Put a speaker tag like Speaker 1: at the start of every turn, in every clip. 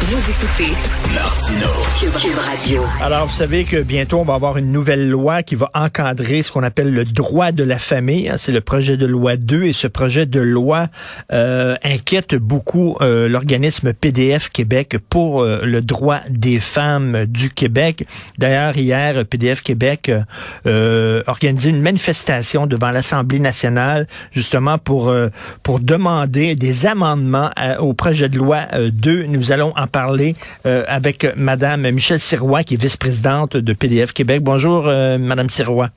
Speaker 1: Vous écoutez
Speaker 2: Martino.
Speaker 1: Cube, Radio.
Speaker 3: Alors, vous savez que bientôt, on va avoir une nouvelle loi qui va encadrer ce qu'on appelle le droit de la famille. hein. C'est le projet de loi 2 et ce projet de loi euh, inquiète beaucoup euh, l'organisme PDF Québec pour euh, le droit des femmes du Québec. D'ailleurs, hier, PDF Québec euh, euh, organisé une manifestation devant l'Assemblée nationale justement pour, pour demander des amendements au projet de loi euh, 2. Nous allons parler euh, avec Madame Michelle Sirois, qui est vice-présidente de PDF Québec. Bonjour, euh, Madame Sirois.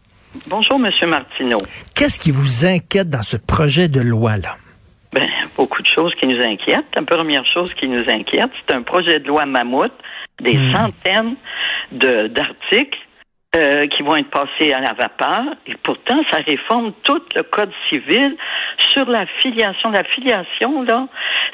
Speaker 4: Bonjour, Monsieur Martineau.
Speaker 3: Qu'est-ce qui vous inquiète dans ce projet de loi-là?
Speaker 4: Ben, beaucoup de choses qui nous inquiètent. La première chose qui nous inquiète, c'est un projet de loi mammouth, des centaines de d'articles euh, qui vont être passés à la vapeur. Et pourtant, ça réforme tout le code civil sur la filiation. La filiation, là,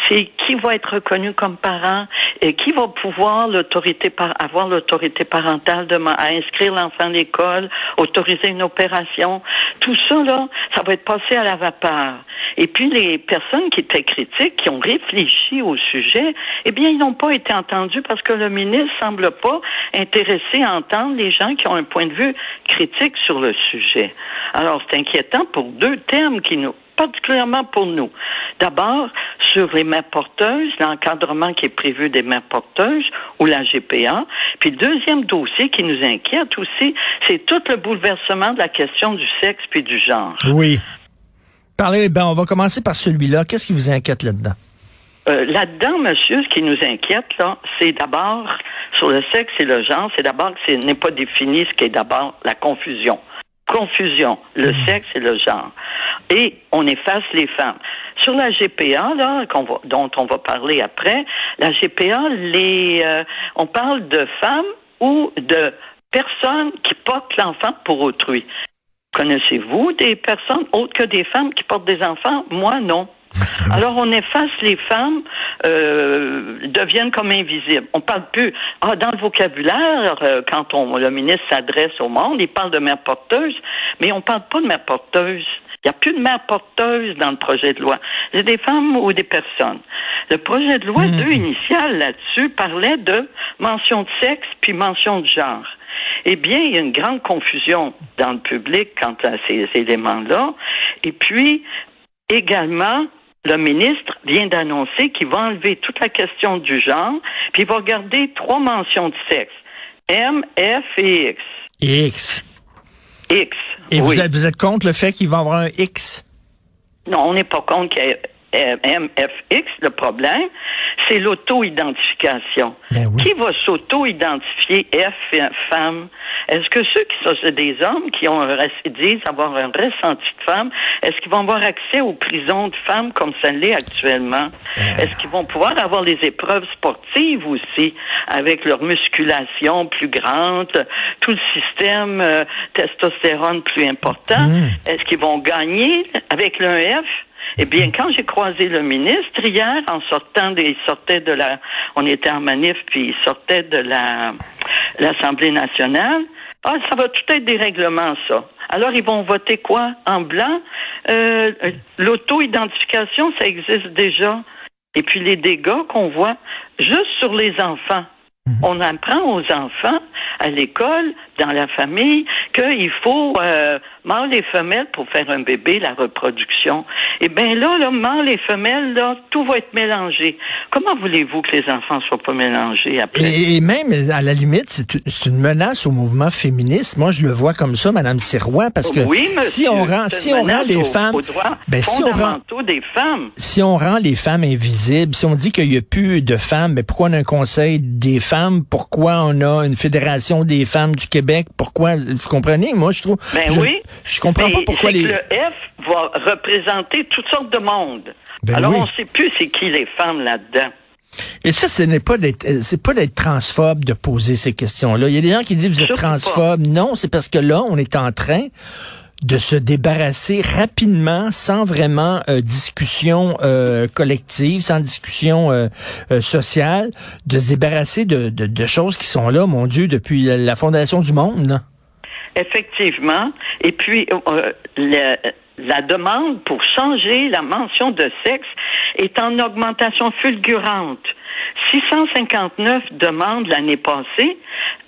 Speaker 4: c'est qui va être reconnu comme parent et qui va pouvoir l'autorité par avoir l'autorité parentale de à inscrire l'enfant à l'école, autoriser une opération. Tout ça, là, ça va être passé à la vapeur. Et puis les personnes qui étaient critiques, qui ont réfléchi au sujet, eh bien, ils n'ont pas été entendus parce que le ministre semble pas intéressé à entendre les gens qui ont un point de vue critique sur le sujet. Alors, c'est inquiétant pour deux thèmes qui nous particulièrement pour nous. D'abord, sur les mères porteuses, l'encadrement qui est prévu des mères porteuses ou la GPA. Puis deuxième dossier qui nous inquiète aussi, c'est tout le bouleversement de la question du sexe puis du genre.
Speaker 3: Oui. Parlez, ben, on va commencer par celui-là. Qu'est-ce qui vous inquiète là-dedans?
Speaker 4: Euh, Là-dedans, monsieur, ce qui nous inquiète, là, c'est d'abord, sur le sexe et le genre, c'est d'abord que ce n'est pas défini ce qui est d'abord la confusion. Confusion, le sexe et le genre. Et on efface les femmes. Sur la GPA, là, qu'on va, dont on va parler après, la GPA, les, euh, on parle de femmes ou de personnes qui portent l'enfant pour autrui. Connaissez-vous des personnes autres que des femmes qui portent des enfants? Moi, non. Alors on efface les femmes, euh, deviennent comme invisibles. On parle plus. Ah, dans le vocabulaire, euh, quand on, le ministre s'adresse au monde, il parle de mère porteuse, mais on parle pas de mère porteuse. Il n'y a plus de mère porteuse dans le projet de loi. C'est des femmes ou des personnes. Le projet de loi 2 initial là-dessus parlait de mention de sexe puis mention de genre. Eh bien, il y a une grande confusion dans le public quant à ces éléments-là. Et puis, également, le ministre vient d'annoncer qu'il va enlever toute la question du genre, puis il va garder trois mentions de sexe. M, F et X.
Speaker 3: X.
Speaker 4: X.
Speaker 3: Et
Speaker 4: oui.
Speaker 3: vous, êtes, vous êtes contre le fait qu'il va y avoir un X?
Speaker 4: Non, on n'est pas contre qu'il y ait euh, MFX. Le problème, c'est l'auto-identification.
Speaker 3: Ben oui.
Speaker 4: Qui va s'auto-identifier F femme? Est-ce que ceux qui sont des hommes qui ont un, disent avoir un ressenti de femme, est-ce qu'ils vont avoir accès aux prisons de femmes comme ça l'est actuellement? Est-ce qu'ils vont pouvoir avoir les épreuves sportives aussi, avec leur musculation plus grande, tout le système euh, testostérone plus important? Est-ce qu'ils vont gagner avec le F? Eh bien, quand j'ai croisé le ministre hier, en sortant des, il sortait de la, on était en manif, puis il sortait de la, l'Assemblée nationale. Ah, ça va tout être des règlements, ça. Alors, ils vont voter quoi? En blanc? Euh, l'auto-identification, ça existe déjà. Et puis, les dégâts qu'on voit juste sur les enfants. On apprend aux enfants à l'école, dans la famille, qu'il faut euh, mâle et femelle pour faire un bébé, la reproduction. Et bien là, là, mâle et femelle, là, tout va être mélangé. Comment voulez-vous que les enfants soient pas mélangés après?
Speaker 3: Et, et même, à la limite, c'est une menace au mouvement féministe. Moi, je le vois comme ça, Madame Sirois, parce que
Speaker 4: oui, monsieur,
Speaker 3: si on rend, si on rend les
Speaker 4: aux-
Speaker 3: femmes,
Speaker 4: aux
Speaker 3: ben, si on rend,
Speaker 4: des femmes.
Speaker 3: si on rend les femmes invisibles, si on dit qu'il n'y a plus de femmes, mais pourquoi on a un conseil des femmes? Pourquoi on a une fédération des femmes du Québec? Pourquoi? Vous comprenez? Moi, je trouve.
Speaker 4: Ben
Speaker 3: je,
Speaker 4: oui.
Speaker 3: Je comprends pas pourquoi
Speaker 4: c'est
Speaker 3: les.
Speaker 4: que le F va représenter toutes sortes de monde.
Speaker 3: Ben
Speaker 4: Alors,
Speaker 3: oui.
Speaker 4: on ne sait plus c'est qui les femmes là-dedans.
Speaker 3: Et ça, ce n'est pas d'être, euh, c'est pas d'être transphobe de poser ces questions-là. Il y a des gens qui disent vous êtes transphobe. Non, c'est parce que là, on est en train de se débarrasser rapidement, sans vraiment euh, discussion euh, collective, sans discussion euh, euh, sociale, de se débarrasser de, de, de choses qui sont là, mon Dieu, depuis la, fondation du monde. là.
Speaker 4: Effectivement. Et puis, euh, le- la demande pour changer la mention de sexe est en augmentation fulgurante. 659 demandes l'année passée.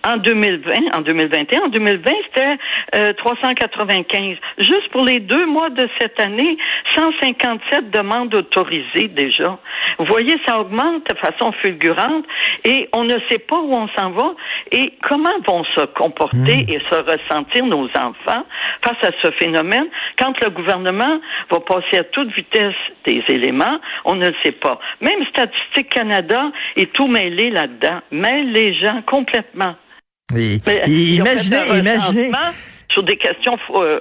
Speaker 4: En 2020, en 2021, en 2020, c'était euh, 395. Juste pour les deux mois de cette année, 157 demandes autorisées déjà. Vous voyez, ça augmente de façon fulgurante et on ne sait pas où on s'en va et comment vont se comporter et se ressentir nos enfants face à ce phénomène quand le gouvernement va passer à toute vitesse des éléments, on ne le sait pas. Même Statistique Canada est tout mêlé là-dedans, mêle les gens complètement.
Speaker 3: Et,
Speaker 4: Mais,
Speaker 3: et
Speaker 4: fait
Speaker 3: imaginez, imaginez,
Speaker 4: sur des questions euh,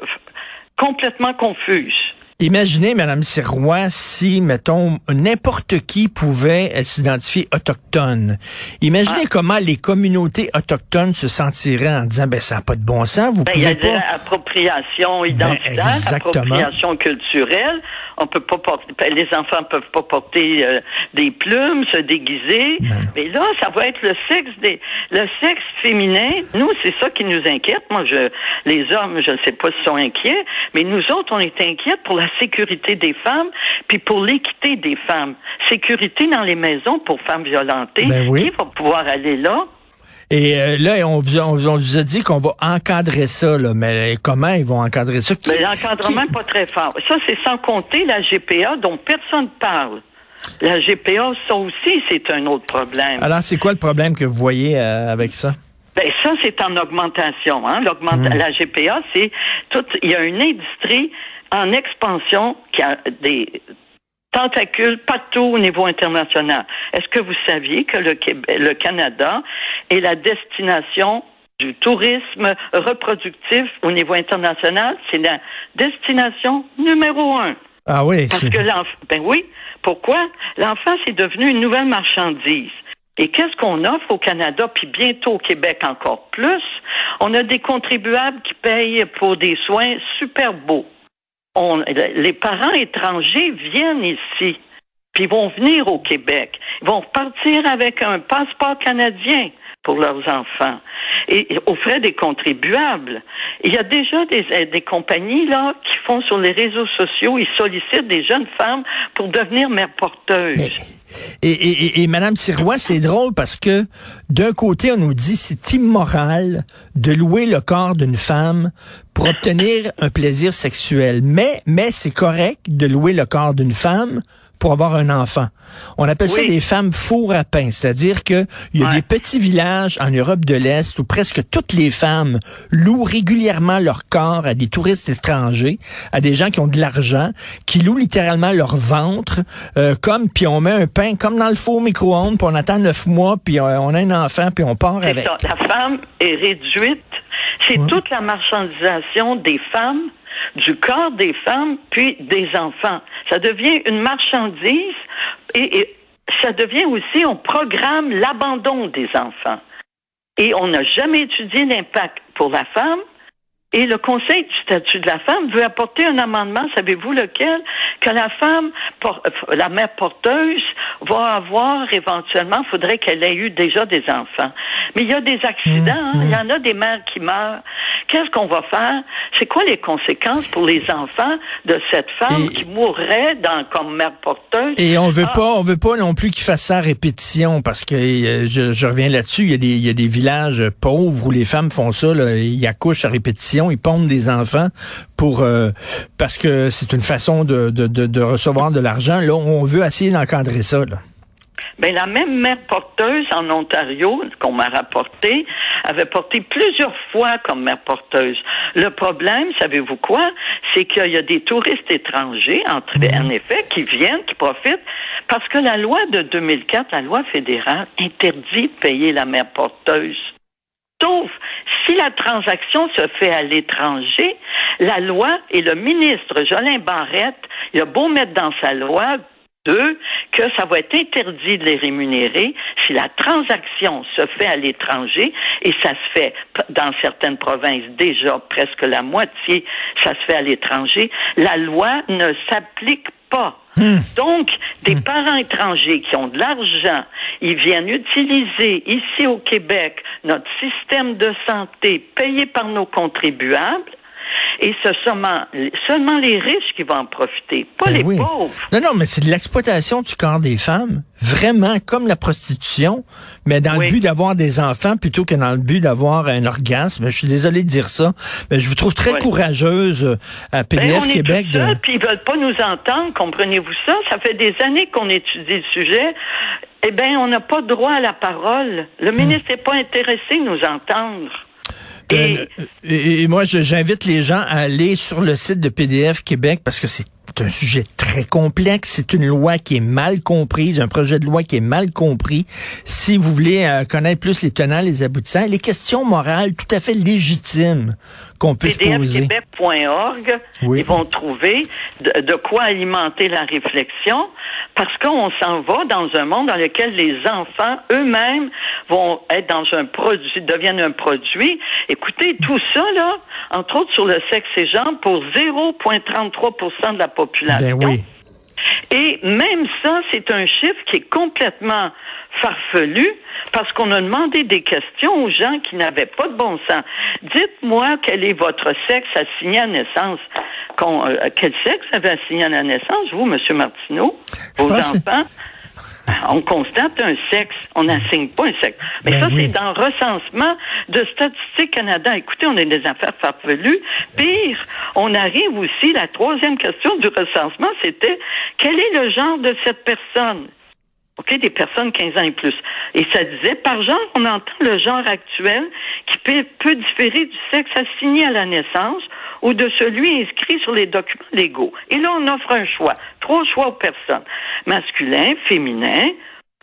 Speaker 4: complètement confuses.
Speaker 3: imaginez, Madame Sirois, si, mettons, n'importe qui pouvait s'identifier autochtone. Imaginez
Speaker 4: Ah.
Speaker 3: comment les communautés autochtones se sentiraient en disant, ben, ça n'a pas de bon sens, vous
Speaker 4: Ben, il y a
Speaker 3: pouvez
Speaker 4: de
Speaker 3: pas.
Speaker 4: l'appropriation identitaire,
Speaker 3: Ben,
Speaker 4: appropriation culturelle. On peut pas porter, ben, les enfants peuvent pas porter euh, des plumes, se déguiser. Mais là, ça va être le sexe des, le sexe féminin. Nous, c'est ça qui nous inquiète. Moi, je, les hommes, je ne sais pas s'ils sont inquiets, mais nous autres, on est inquiets pour la sécurité des femmes, puis pour l'équité des femmes. Sécurité dans les maisons pour femmes violentées.
Speaker 3: Ben oui.
Speaker 4: Qui va pouvoir aller là?
Speaker 3: Et euh, là, on vous, a, on vous- on vous a dit qu'on va encadrer ça, là, mais comment ils vont encadrer ça? Qui-
Speaker 4: Mais l'encadrement
Speaker 3: qui-
Speaker 4: n'est pas très fort. Ça, c'est sans compter la GPA dont personne ne parle. La GPA, ça aussi, c'est un autre problème.
Speaker 3: Alors, c'est quoi le problème que vous voyez euh, avec ça?
Speaker 4: Ben ça, c'est en augmentation. Hein?
Speaker 3: Mmh.
Speaker 4: La GPA, c'est tout. Il y a une industrie en expansion qui a des tentacules partout au niveau international. Est-ce que vous saviez que le, Québec, le Canada est la destination du tourisme reproductif au niveau international? C'est la destination numéro un.
Speaker 3: Ah oui.
Speaker 4: Parce que l'enfant, ben oui, pourquoi? L'enfant, c'est devenu une nouvelle marchandise. Et qu'est-ce qu'on offre au Canada, puis bientôt au Québec encore plus? On a des contribuables qui payent pour des soins super beaux. Les parents étrangers viennent ici, puis vont venir au Québec. Ils vont repartir avec un passeport canadien pour leurs enfants et aux frais des contribuables. Il y a déjà des, euh, des compagnies là qui font sur les réseaux sociaux, ils sollicitent des jeunes femmes pour devenir mères porteuses.
Speaker 3: Et, et, et, et Madame Sirois, c'est drôle parce que d'un côté, on nous dit c'est immoral de louer le corps d'une femme pour obtenir un plaisir sexuel. Mais, mais c'est correct de louer le corps d'une femme pour avoir un enfant. On appelle ça des femmes four à pain, c'est-à-dire que il y a
Speaker 4: Ouais.
Speaker 3: des petits villages en Europe de l'Est où presque toutes les femmes louent régulièrement leur corps à des touristes étrangers, à des gens qui ont de l'argent, qui louent littéralement leur ventre, euh, comme puis on met un pain comme dans le four micro-ondes, puis on attend neuf mois, puis euh, on a un enfant, puis on part avec.
Speaker 4: ça. La femme est réduite. C'est toute la marchandisation des femmes, du corps des femmes, puis des enfants. Ça devient une marchandise et, et ça devient aussi, on programme l'abandon des enfants. Et on n'a jamais étudié l'impact pour la femme. Et le Conseil du statut de la femme veut apporter un amendement, savez-vous lequel? Que la femme, la mère porteuse, va avoir éventuellement, faudrait qu'elle ait eu déjà des enfants. Mais il y a des accidents, hein. il y en a des mères qui meurent. Qu'est-ce qu'on va faire? C'est quoi les conséquences pour les enfants de cette femme
Speaker 3: Et-
Speaker 4: qui mourrait dans, comme mère porteuse?
Speaker 3: Et on veut
Speaker 4: Ah.
Speaker 3: pas, on veut pas non plus qu'ils fassent ça à répétition parce que euh, je, je reviens là-dessus. Il y a des, il y a des villages pauvres où les femmes font ça. Là, ils accouchent à répétition, ils pondent des enfants pour euh, parce que c'est une façon de, de, de, de recevoir de l'argent. Là, on veut essayer d'encadrer ça. Là.
Speaker 4: Ben, la même mère porteuse en Ontario, qu'on m'a rapporté, avait porté plusieurs fois comme mère porteuse. Le problème, savez-vous quoi? C'est qu'il y a des touristes étrangers, entre, en effet, qui viennent, qui profitent, parce que la loi de 2004, la loi fédérale, interdit de payer la mère porteuse. Sauf si la transaction se fait à l'étranger, la loi et le ministre Jolin Barrette, il a beau mettre dans sa loi deux, que ça va être interdit de les rémunérer si la transaction se fait à l'étranger et ça se fait dans certaines provinces déjà presque la moitié, ça se fait à l'étranger. La loi ne s'applique pas. Donc, des parents étrangers qui ont de l'argent, ils viennent utiliser ici au Québec notre système de santé payé par nos contribuables Et ce seulement, seulement les riches qui vont en profiter, pas
Speaker 3: Ben
Speaker 4: les
Speaker 3: oui.
Speaker 4: pauvres.
Speaker 3: Non, non, mais c'est de l'exploitation du corps des femmes, vraiment comme la prostitution, mais dans
Speaker 4: Oui.
Speaker 3: le but d'avoir des enfants plutôt que dans le but d'avoir un orgasme. Je suis désolé de dire ça, mais je vous trouve très
Speaker 4: Oui.
Speaker 3: courageuse euh, à
Speaker 4: Ben,
Speaker 3: PDF
Speaker 4: est
Speaker 3: Québec.
Speaker 4: tout
Speaker 3: de-
Speaker 4: seul, puis ils veulent pas nous entendre, comprenez-vous ça? Ça fait des années qu'on étudie le sujet. Eh bien, on n'a pas droit à la parole. Le
Speaker 3: Hmm.
Speaker 4: ministre n'est pas intéressé de nous entendre. Et-
Speaker 3: Euh, et, et moi, j'invite les gens à aller sur le site de PDF Québec parce que c'est un sujet très complexe. C'est une loi qui est mal comprise, un projet de loi qui est mal compris. Si vous voulez euh, connaître plus les tenants, les aboutissants, les questions morales tout à fait légitimes qu'on peut se poser. Oui.
Speaker 4: ils vont trouver de, de quoi alimenter la réflexion parce qu'on s'en va dans un monde dans lequel les enfants eux-mêmes vont être dans un produit, deviennent un produit. Écoutez, tout ça, là, entre autres sur le sexe et genre, pour 0,33 de la population.
Speaker 3: Ben.
Speaker 4: Et même ça, c'est un chiffre qui est complètement farfelu parce qu'on a demandé des questions aux gens qui n'avaient pas de bon sens. Dites-moi quel est votre sexe assigné à naissance. Euh, quel sexe avez assigné à la naissance, vous, M. Martineau? Vos enfants? On constate un sexe, on n'assigne pas un sexe. Mais
Speaker 3: Ben
Speaker 4: ça,
Speaker 3: oui.
Speaker 4: c'est dans le recensement de Statistique Canada. Écoutez, on a des affaires farfelues. Pire, on arrive aussi, la troisième question du recensement, c'était quel est le genre de cette personne? OK, des personnes 15 ans et plus. Et ça disait, par genre, on entend le genre actuel qui peut, peut différer du sexe assigné à la naissance ou de celui inscrit sur les documents légaux. Et là, on offre un choix. Trois choix aux personnes. Masculin, féminin,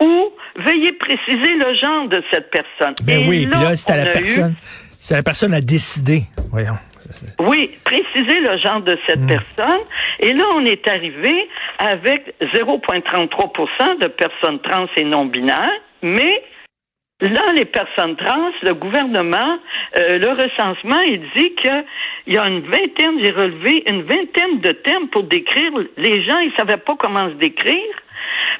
Speaker 4: ou veuillez préciser le genre de cette personne.
Speaker 3: Ben
Speaker 4: Et
Speaker 3: oui, puis là, c'est à la
Speaker 4: a eu-
Speaker 3: personne. C'est à la personne à décider. Voyons.
Speaker 4: oui, préciser le genre de cette
Speaker 3: Mm.
Speaker 4: personne. Et là, on est arrivé avec 0,33% de personnes trans et non binaires, mais là, les personnes trans, le gouvernement, euh, le recensement, il dit qu'il y a une vingtaine, j'ai relevé une vingtaine de termes pour décrire. Les gens, ils savaient pas comment se décrire.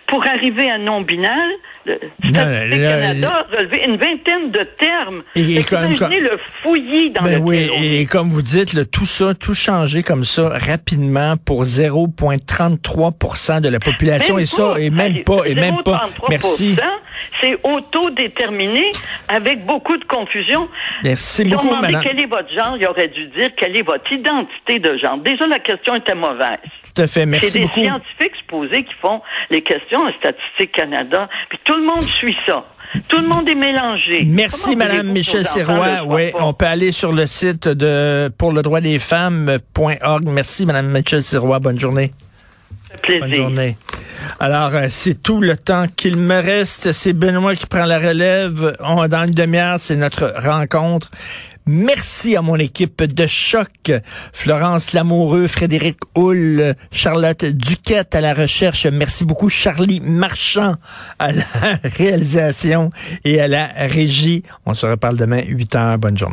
Speaker 4: Pour arriver à non-binaire, le
Speaker 3: Non,
Speaker 4: Statistique Canada a relevé une vingtaine de termes.
Speaker 3: Et- et comme-
Speaker 4: imaginez le fouillis dans
Speaker 3: Ben
Speaker 4: lequel
Speaker 3: oui, et comme vous dites, là, tout ça, tout changé comme ça rapidement pour 0,33 de la population et ça, et même pas, et même pas.
Speaker 4: 0,33%,
Speaker 3: Merci.
Speaker 4: C'est autodéterminé avec beaucoup de confusion.
Speaker 3: Merci beaucoup,
Speaker 4: demandé
Speaker 3: madame.
Speaker 4: quel est votre genre, il aurait dû dire quelle est votre identité de genre. Déjà, la question était mauvaise.
Speaker 3: Tout à fait.
Speaker 4: C'est
Speaker 3: Merci
Speaker 4: des
Speaker 3: beaucoup.
Speaker 4: scientifiques supposés qui font les questions à Statistique Canada, puis tout le monde suit ça. Tout le monde est mélangé.
Speaker 3: Merci, Madame Michel Serrois. Oui, on peut aller sur le site de pour le droit des femmes.org. Merci, Madame Michel Serrois. Bonne journée.
Speaker 4: Fait
Speaker 3: Bonne
Speaker 4: plaisir.
Speaker 3: journée. Alors, euh, c'est tout le temps qu'il me reste. C'est Benoît qui prend la relève. On, dans une demi-heure, c'est notre rencontre. Merci à mon équipe de choc. Florence Lamoureux, Frédéric Hull, Charlotte Duquette à la recherche. Merci beaucoup. Charlie Marchand à la réalisation et à la régie. On se reparle demain, 8 heures. Bonne journée.